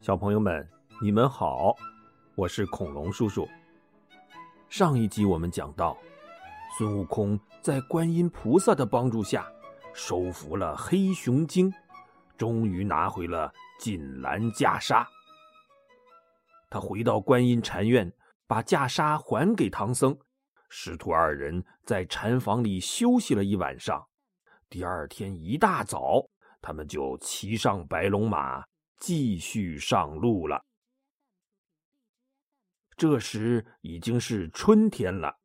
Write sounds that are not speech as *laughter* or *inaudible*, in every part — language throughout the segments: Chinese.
小朋友们，你们好，我是恐龙叔叔。上一集我们讲到，孙悟空在观音菩萨的帮助下，收服了黑熊精，终于拿回了锦兰袈裟。他回到观音禅院，把袈裟还给唐僧，师徒二人在禅房里休息了一晚上。第二天一大早，他们就骑上白龙马。继续上路了。这时已经是春天了，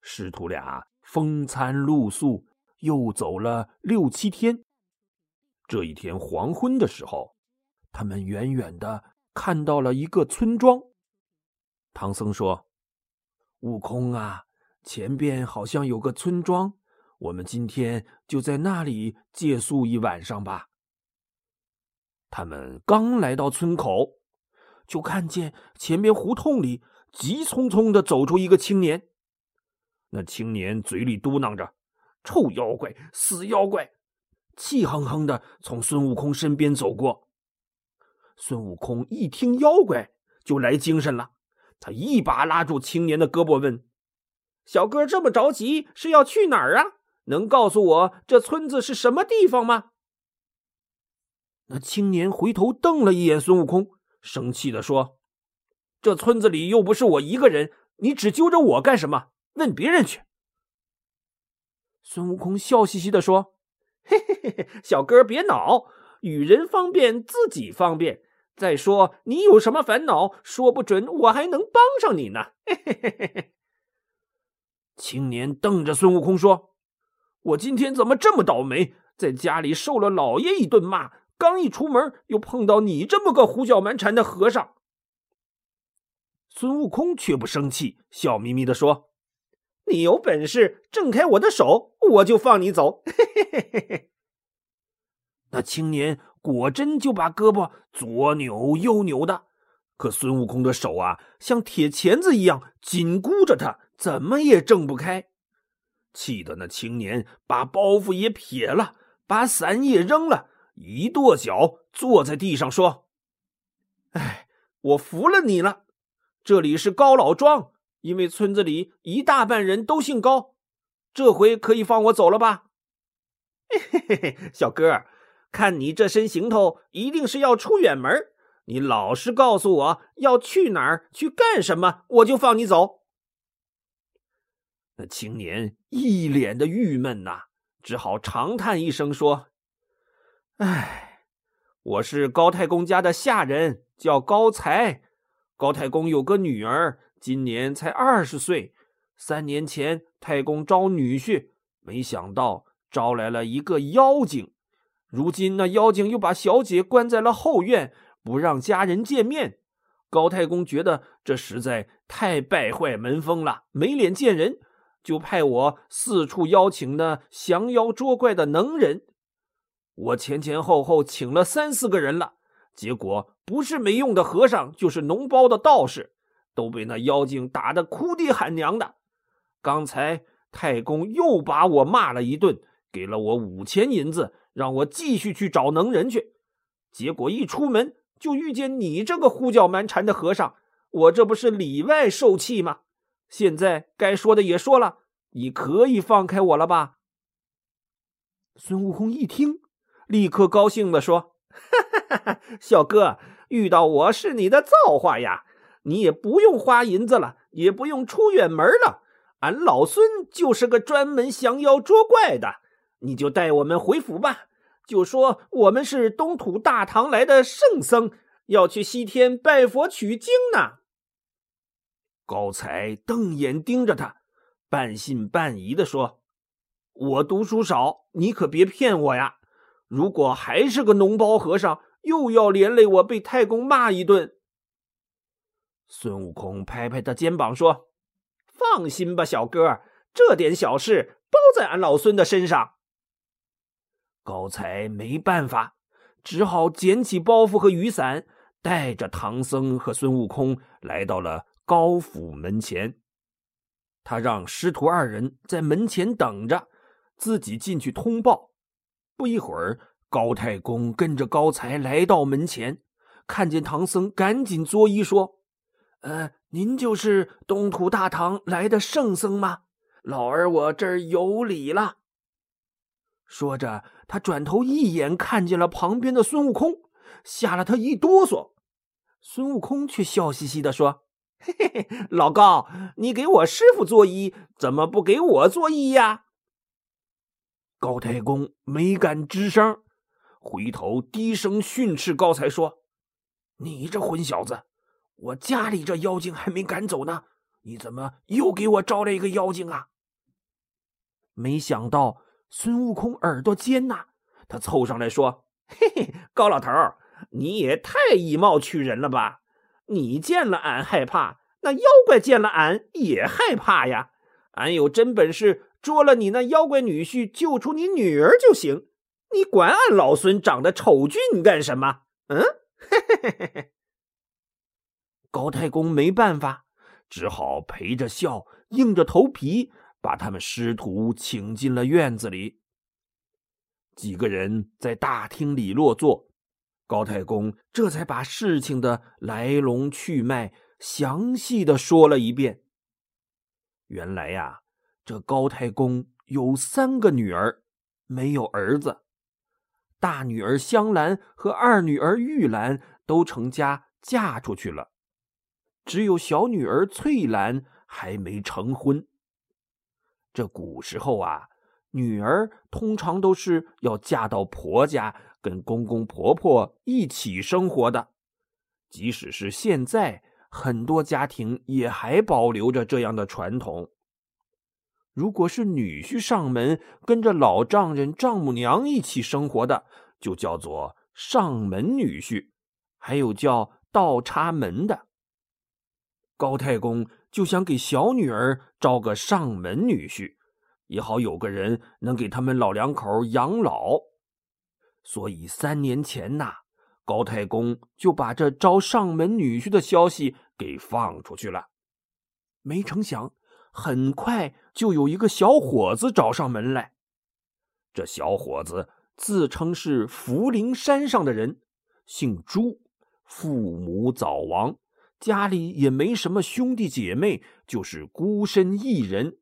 师徒俩风餐露宿，又走了六七天。这一天黄昏的时候，他们远远的看到了一个村庄。唐僧说：“悟空啊，前边好像有个村庄，我们今天就在那里借宿一晚上吧。”他们刚来到村口，就看见前边胡同里急匆匆的走出一个青年。那青年嘴里嘟囔着：“臭妖怪，死妖怪！”气哼哼的从孙悟空身边走过。孙悟空一听妖怪，就来精神了。他一把拉住青年的胳膊，问：“小哥这么着急是要去哪儿啊？能告诉我这村子是什么地方吗？”那青年回头瞪了一眼孙悟空，生气的说：“这村子里又不是我一个人，你只揪着我干什么？问别人去。”孙悟空笑嘻嘻的说：“嘿嘿嘿嘿，小哥别恼，与人方便自己方便。再说你有什么烦恼，说不准我还能帮上你呢。”嘿嘿嘿嘿嘿。青年瞪着孙悟空说：“我今天怎么这么倒霉，在家里受了老爷一顿骂。”刚一出门，又碰到你这么个胡搅蛮缠的和尚。孙悟空却不生气，笑眯眯的说：“你有本事挣开我的手，我就放你走。”嘿嘿嘿嘿。那青年果真就把胳膊左扭右扭的，可孙悟空的手啊，像铁钳子一样紧箍着他，怎么也挣不开。气得那青年把包袱也撇了，把伞也扔了。一跺脚，坐在地上说：“哎，我服了你了。这里是高老庄，因为村子里一大半人都姓高，这回可以放我走了吧？”嘿嘿嘿，小哥，看你这身行头，一定是要出远门。你老实告诉我要去哪儿，去干什么，我就放你走。那青年一脸的郁闷呐，只好长叹一声说。哎，我是高太公家的下人，叫高才。高太公有个女儿，今年才二十岁。三年前，太公招女婿，没想到招来了一个妖精。如今那妖精又把小姐关在了后院，不让家人见面。高太公觉得这实在太败坏门风了，没脸见人，就派我四处邀请那降妖捉怪的能人。我前前后后请了三四个人了，结果不是没用的和尚，就是脓包的道士，都被那妖精打得哭爹喊娘的。刚才太公又把我骂了一顿，给了我五千银子，让我继续去找能人去。结果一出门就遇见你这个胡搅蛮缠的和尚，我这不是里外受气吗？现在该说的也说了，你可以放开我了吧？孙悟空一听。立刻高兴地说：“哈哈哈哈，小哥，遇到我是你的造化呀！你也不用花银子了，也不用出远门了。俺老孙就是个专门降妖捉怪的，你就带我们回府吧。就说我们是东土大唐来的圣僧，要去西天拜佛取经呢。”高才瞪眼盯着他，半信半疑地说：“我读书少，你可别骗我呀！”如果还是个脓包和尚，又要连累我被太公骂一顿。孙悟空拍拍他肩膀说：“放心吧，小哥，这点小事包在俺老孙的身上。”高才没办法，只好捡起包袱和雨伞，带着唐僧和孙悟空来到了高府门前。他让师徒二人在门前等着，自己进去通报。不一会儿，高太公跟着高才来到门前，看见唐僧，赶紧作揖说：“呃，您就是东土大唐来的圣僧吗？老儿我这儿有礼了。”说着，他转头一眼看见了旁边的孙悟空，吓了他一哆嗦。孙悟空却笑嘻嘻的说：“嘿嘿嘿，老高，你给我师傅作揖，怎么不给我作揖呀？”高太公没敢吱声，回头低声训斥高才说：“你这混小子，我家里这妖精还没赶走呢，你怎么又给我招来一个妖精啊？”没想到。孙悟空耳朵尖呐，他凑上来说：“嘿嘿，高老头你也太以貌取人了吧？你见了俺害怕，那妖怪见了俺也害怕呀。俺有真本事，捉了你那妖怪女婿，救出你女儿就行。你管俺老孙长得丑俊干什么？嗯？”嘿嘿嘿嘿。高太公没办法，只好陪着笑，硬着头皮。把他们师徒请进了院子里。几个人在大厅里落座，高太公这才把事情的来龙去脉详细的说了一遍。原来呀，这高太公有三个女儿，没有儿子。大女儿香兰和二女儿玉兰都成家嫁出去了，只有小女儿翠兰还没成婚。这古时候啊，女儿通常都是要嫁到婆家，跟公公婆婆一起生活的。即使是现在，很多家庭也还保留着这样的传统。如果是女婿上门，跟着老丈人、丈母娘一起生活的，就叫做上门女婿，还有叫倒插门的。高太公就想给小女儿招个上门女婿，也好有个人能给他们老两口养老。所以三年前呐，高太公就把这招上门女婿的消息给放出去了。没成想，很快就有一个小伙子找上门来。这小伙子自称是福陵山上的人，姓朱，父母早亡。家里也没什么兄弟姐妹，就是孤身一人。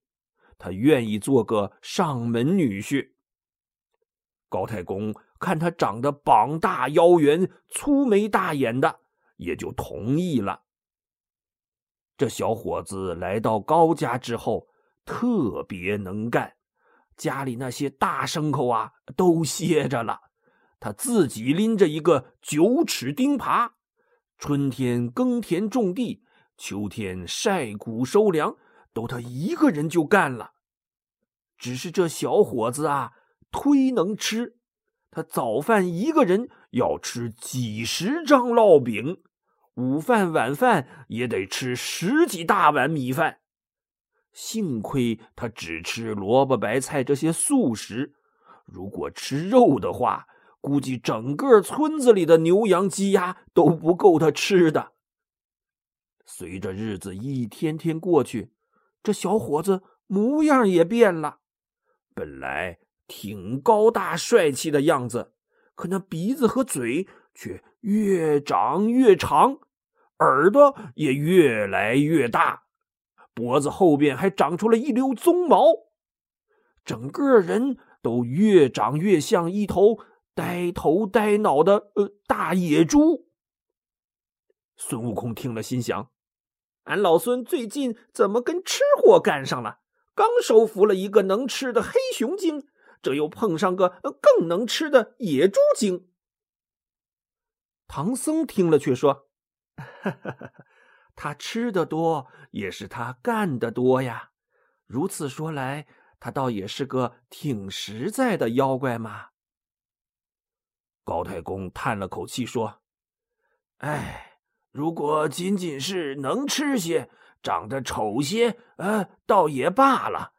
他愿意做个上门女婿。高太公看他长得膀大腰圆、粗眉大眼的，也就同意了。这小伙子来到高家之后，特别能干，家里那些大牲口啊都歇着了，他自己拎着一个九齿钉耙。春天耕田种地，秋天晒谷收粮，都他一个人就干了。只是这小伙子啊，忒能吃，他早饭一个人要吃几十张烙饼，午饭晚饭也得吃十几大碗米饭。幸亏他只吃萝卜白菜这些素食，如果吃肉的话。估计整个村子里的牛羊鸡鸭都不够他吃的。随着日子一天天过去，这小伙子模样也变了。本来挺高大帅气的样子，可那鼻子和嘴却越长越长，耳朵也越来越大，脖子后边还长出了一溜鬃毛，整个人都越长越像一头。呆头呆脑的呃大野猪。孙悟空听了，心想：俺老孙最近怎么跟吃货干上了？刚收服了一个能吃的黑熊精，这又碰上个更能吃的野猪精。唐僧听了，却说：“ *laughs* 他吃的多，也是他干的多呀。如此说来，他倒也是个挺实在的妖怪嘛。”高太公叹了口气说：“哎，如果仅仅是能吃些，长得丑些，呃，倒也罢了。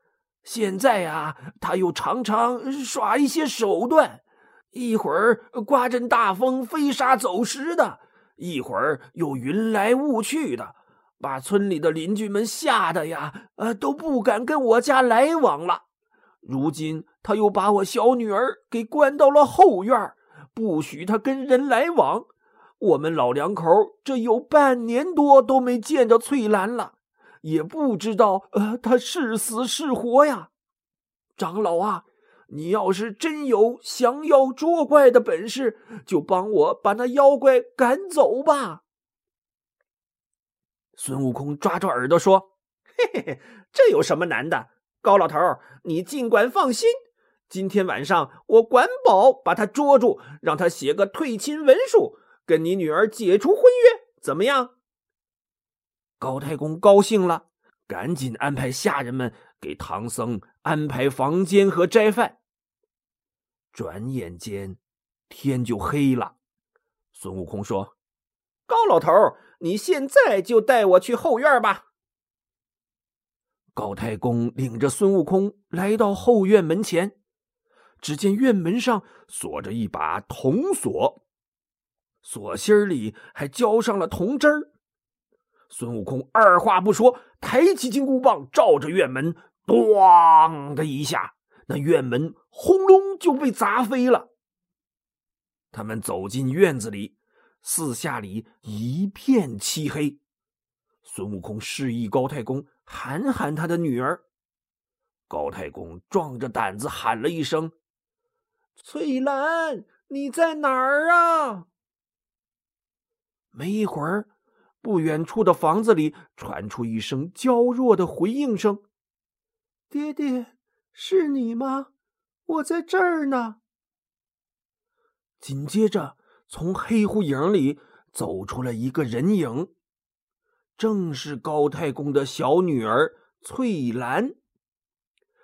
现在呀，他又常常耍一些手段，一会儿刮阵大风飞沙走石的，一会儿又云来雾去的，把村里的邻居们吓得呀，呃，都不敢跟我家来往了。如今他又把我小女儿给关到了后院。”不许他跟人来往，我们老两口这有半年多都没见着翠兰了，也不知道呃她是死是活呀。长老啊，你要是真有降妖捉怪的本事，就帮我把那妖怪赶走吧。孙悟空抓着耳朵说：“嘿嘿嘿，这有什么难的？高老头，你尽管放心。”今天晚上我管保把他捉住，让他写个退亲文书，跟你女儿解除婚约，怎么样？高太公高兴了，赶紧安排下人们给唐僧安排房间和斋饭。转眼间天就黑了。孙悟空说：“高老头，你现在就带我去后院吧。”高太公领着孙悟空来到后院门前。只见院门上锁着一把铜锁，锁芯里还浇上了铜汁儿。孙悟空二话不说，抬起金箍棒，照着院门，咣的一下，那院门轰隆就被砸飞了。他们走进院子里，四下里一片漆黑。孙悟空示意高太公喊喊他的女儿。高太公壮着胆子喊了一声。翠兰，你在哪儿啊？没一会儿，不远处的房子里传出一声娇弱的回应声：“爹爹，是你吗？我在这儿呢。”紧接着，从黑乎影里走出了一个人影，正是高太公的小女儿翠兰。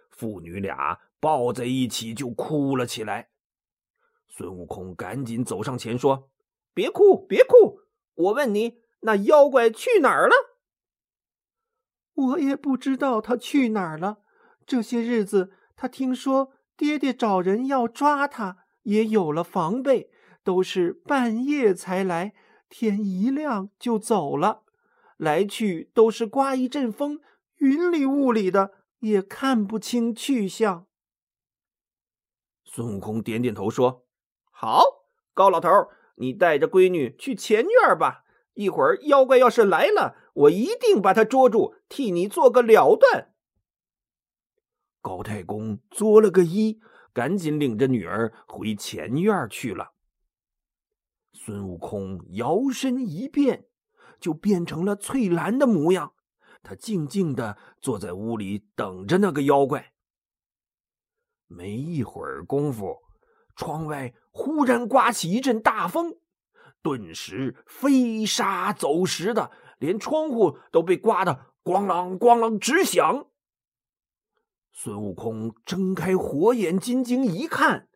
父女俩。抱在一起就哭了起来。孙悟空赶紧走上前说：“别哭，别哭！我问你，那妖怪去哪儿了？”我也不知道他去哪儿了。这些日子，他听说爹爹找人要抓他，也有了防备，都是半夜才来，天一亮就走了，来去都是刮一阵风，云里雾里的，也看不清去向。孙悟空点点头说：“好，高老头，你带着闺女去前院吧。一会儿妖怪要是来了，我一定把他捉住，替你做个了断。”高太公作了个揖，赶紧领着女儿回前院去了。孙悟空摇身一变，就变成了翠兰的模样。他静静的坐在屋里，等着那个妖怪。没一会儿功夫，窗外忽然刮起一阵大风，顿时飞沙走石的，连窗户都被刮得咣啷咣啷直响。孙悟空睁开火眼金睛一看，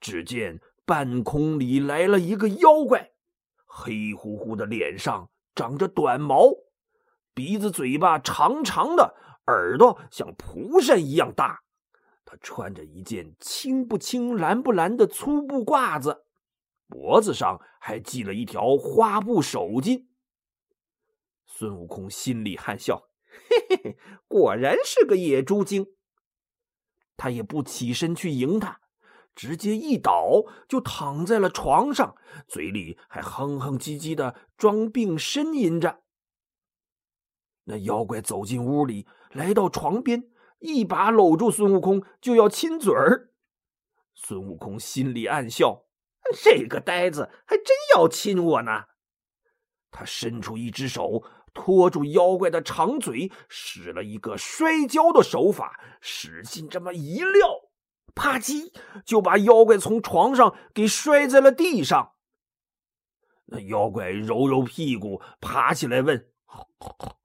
只见半空里来了一个妖怪，黑乎乎的脸上长着短毛，鼻子嘴巴长长的，耳朵像蒲扇一样大。他穿着一件青不青、蓝不蓝的粗布褂子，脖子上还系了一条花布手巾。孙悟空心里暗笑：“嘿嘿嘿，果然是个野猪精。”他也不起身去迎他，直接一倒就躺在了床上，嘴里还哼哼唧唧的装病呻吟着。那妖怪走进屋里，来到床边。一把搂住孙悟空，就要亲嘴儿。孙悟空心里暗笑：“这个呆子还真要亲我呢。”他伸出一只手拖住妖怪的长嘴，使了一个摔跤的手法，使劲这么一撂，啪叽就把妖怪从床上给摔在了地上。那妖怪揉揉屁股，爬起来问：“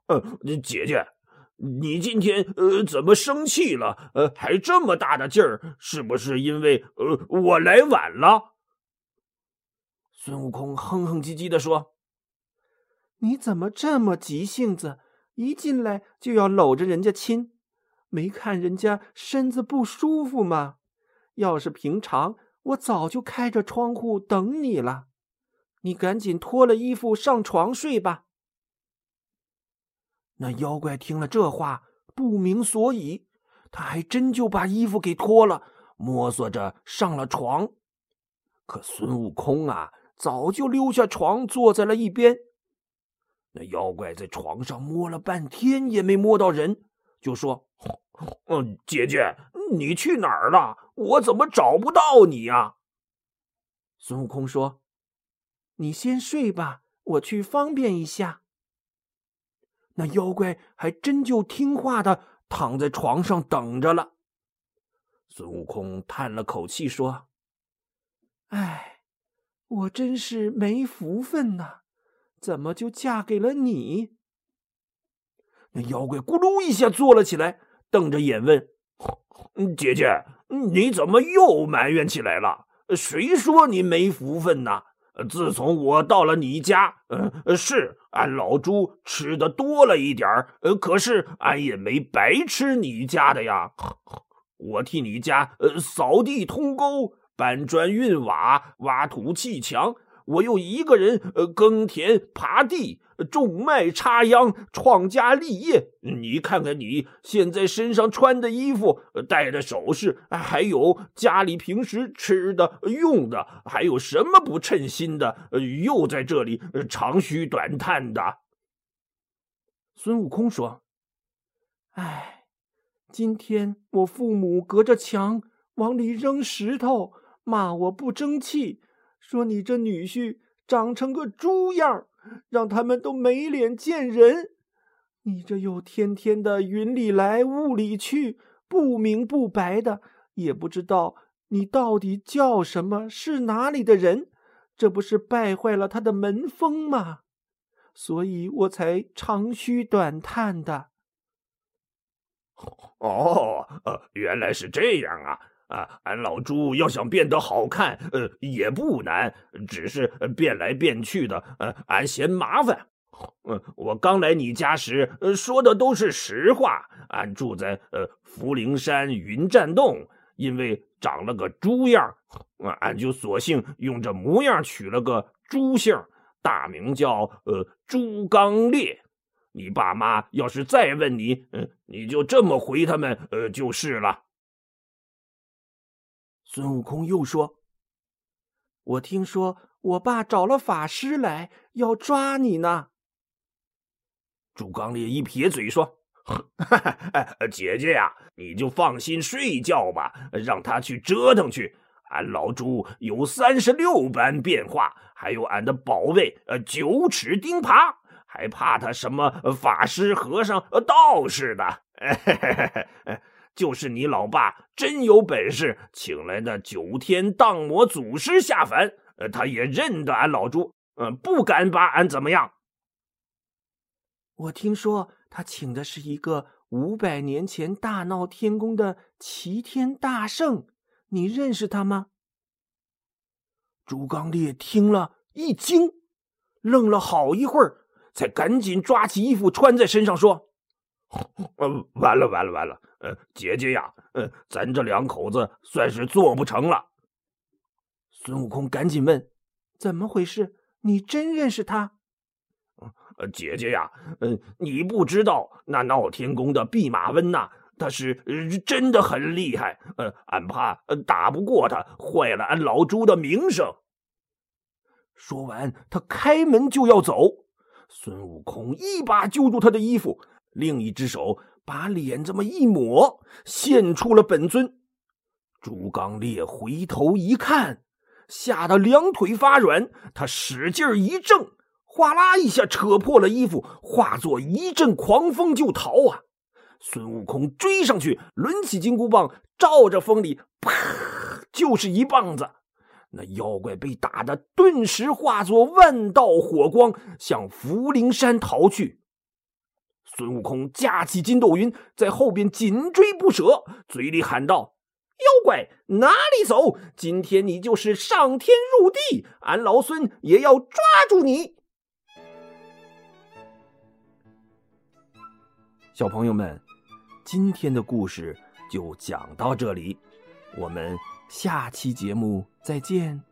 呃，姐姐。”你今天呃怎么生气了？呃，还这么大的劲儿，是不是因为呃我来晚了？孙悟空哼哼唧唧的说：“你怎么这么急性子？一进来就要搂着人家亲，没看人家身子不舒服吗？要是平常，我早就开着窗户等你了。你赶紧脱了衣服上床睡吧。”那妖怪听了这话，不明所以，他还真就把衣服给脱了，摸索着上了床。可孙悟空啊，早就溜下床，坐在了一边。那妖怪在床上摸了半天，也没摸到人，就说：“嗯，姐姐，你去哪儿了？我怎么找不到你呀？”孙悟空说：“你先睡吧，我去方便一下。”那妖怪还真就听话的躺在床上等着了。孙悟空叹了口气说：“哎，我真是没福分呐，怎么就嫁给了你？”那妖怪咕噜一下坐了起来，瞪着眼问：“姐姐，你怎么又埋怨起来了？谁说你没福分呢？自从我到了你家，呃，是俺老猪吃的多了一点儿，可是俺也没白吃你家的呀。”我替你家呃扫地通沟、搬砖运瓦、挖土砌墙，我又一个人呃耕田耙地、种麦插秧、创家立业。你看看你现在身上穿的衣服、戴的首饰，还有家里平时吃的用的，还有什么不称心的？又在这里长吁短叹的。孙悟空说：“哎。”今天我父母隔着墙往里扔石头，骂我不争气，说你这女婿长成个猪样，让他们都没脸见人。你这又天天的云里来雾里去，不明不白的，也不知道你到底叫什么，是哪里的人，这不是败坏了他的门风吗？所以我才长吁短叹的。哦，原来是这样啊！啊，俺老猪要想变得好看，呃，也不难，只是变来变去的，呃，俺嫌麻烦。嗯，我刚来你家时，呃，说的都是实话。俺住在呃福陵山云栈洞，因为长了个猪样，俺就索性用这模样取了个猪姓，大名叫呃猪刚烈。你爸妈要是再问你，嗯，你就这么回他们，呃，就是了。孙悟空又说：“我听说我爸找了法师来要抓你呢。”猪刚烈一撇嘴说：*laughs* “姐姐呀，你就放心睡觉吧，让他去折腾去。俺老猪有三十六般变化，还有俺的宝贝，呃，九齿钉耙。”还怕他什么法师、和尚、道士的？*laughs* 就是你老爸真有本事，请来的九天荡魔祖师下凡，呃他也认得俺老猪，嗯，不敢把俺怎么样。我听说他请的是一个五百年前大闹天宫的齐天大圣，你认识他吗？朱刚烈听了一惊，愣了好一会儿。才赶紧抓起衣服穿在身上，说：“ *laughs* 呃，完了完了完了！呃，姐姐呀，呃，咱这两口子算是做不成了。”孙悟空赶紧问：“怎么回事？你真认识他？”“呃，姐姐呀，嗯，你不知道那闹天宫的弼马温呐，他是真的很厉害。呃，俺怕打不过他，坏了俺老猪的名声。”说完，他开门就要走。孙悟空一把揪住他的衣服，另一只手把脸这么一抹，现出了本尊。朱刚烈回头一看，吓得两腿发软，他使劲一挣，哗啦一下扯破了衣服，化作一阵狂风就逃啊！孙悟空追上去，抡起金箍棒，照着风里啪就是一棒子。那妖怪被打的顿时化作万道火光，向福陵山逃去。孙悟空架起筋斗云，在后边紧追不舍，嘴里喊道：“妖怪哪里走？今天你就是上天入地，俺老孙也要抓住你！”小朋友们，今天的故事就讲到这里，我们。下期节目再见。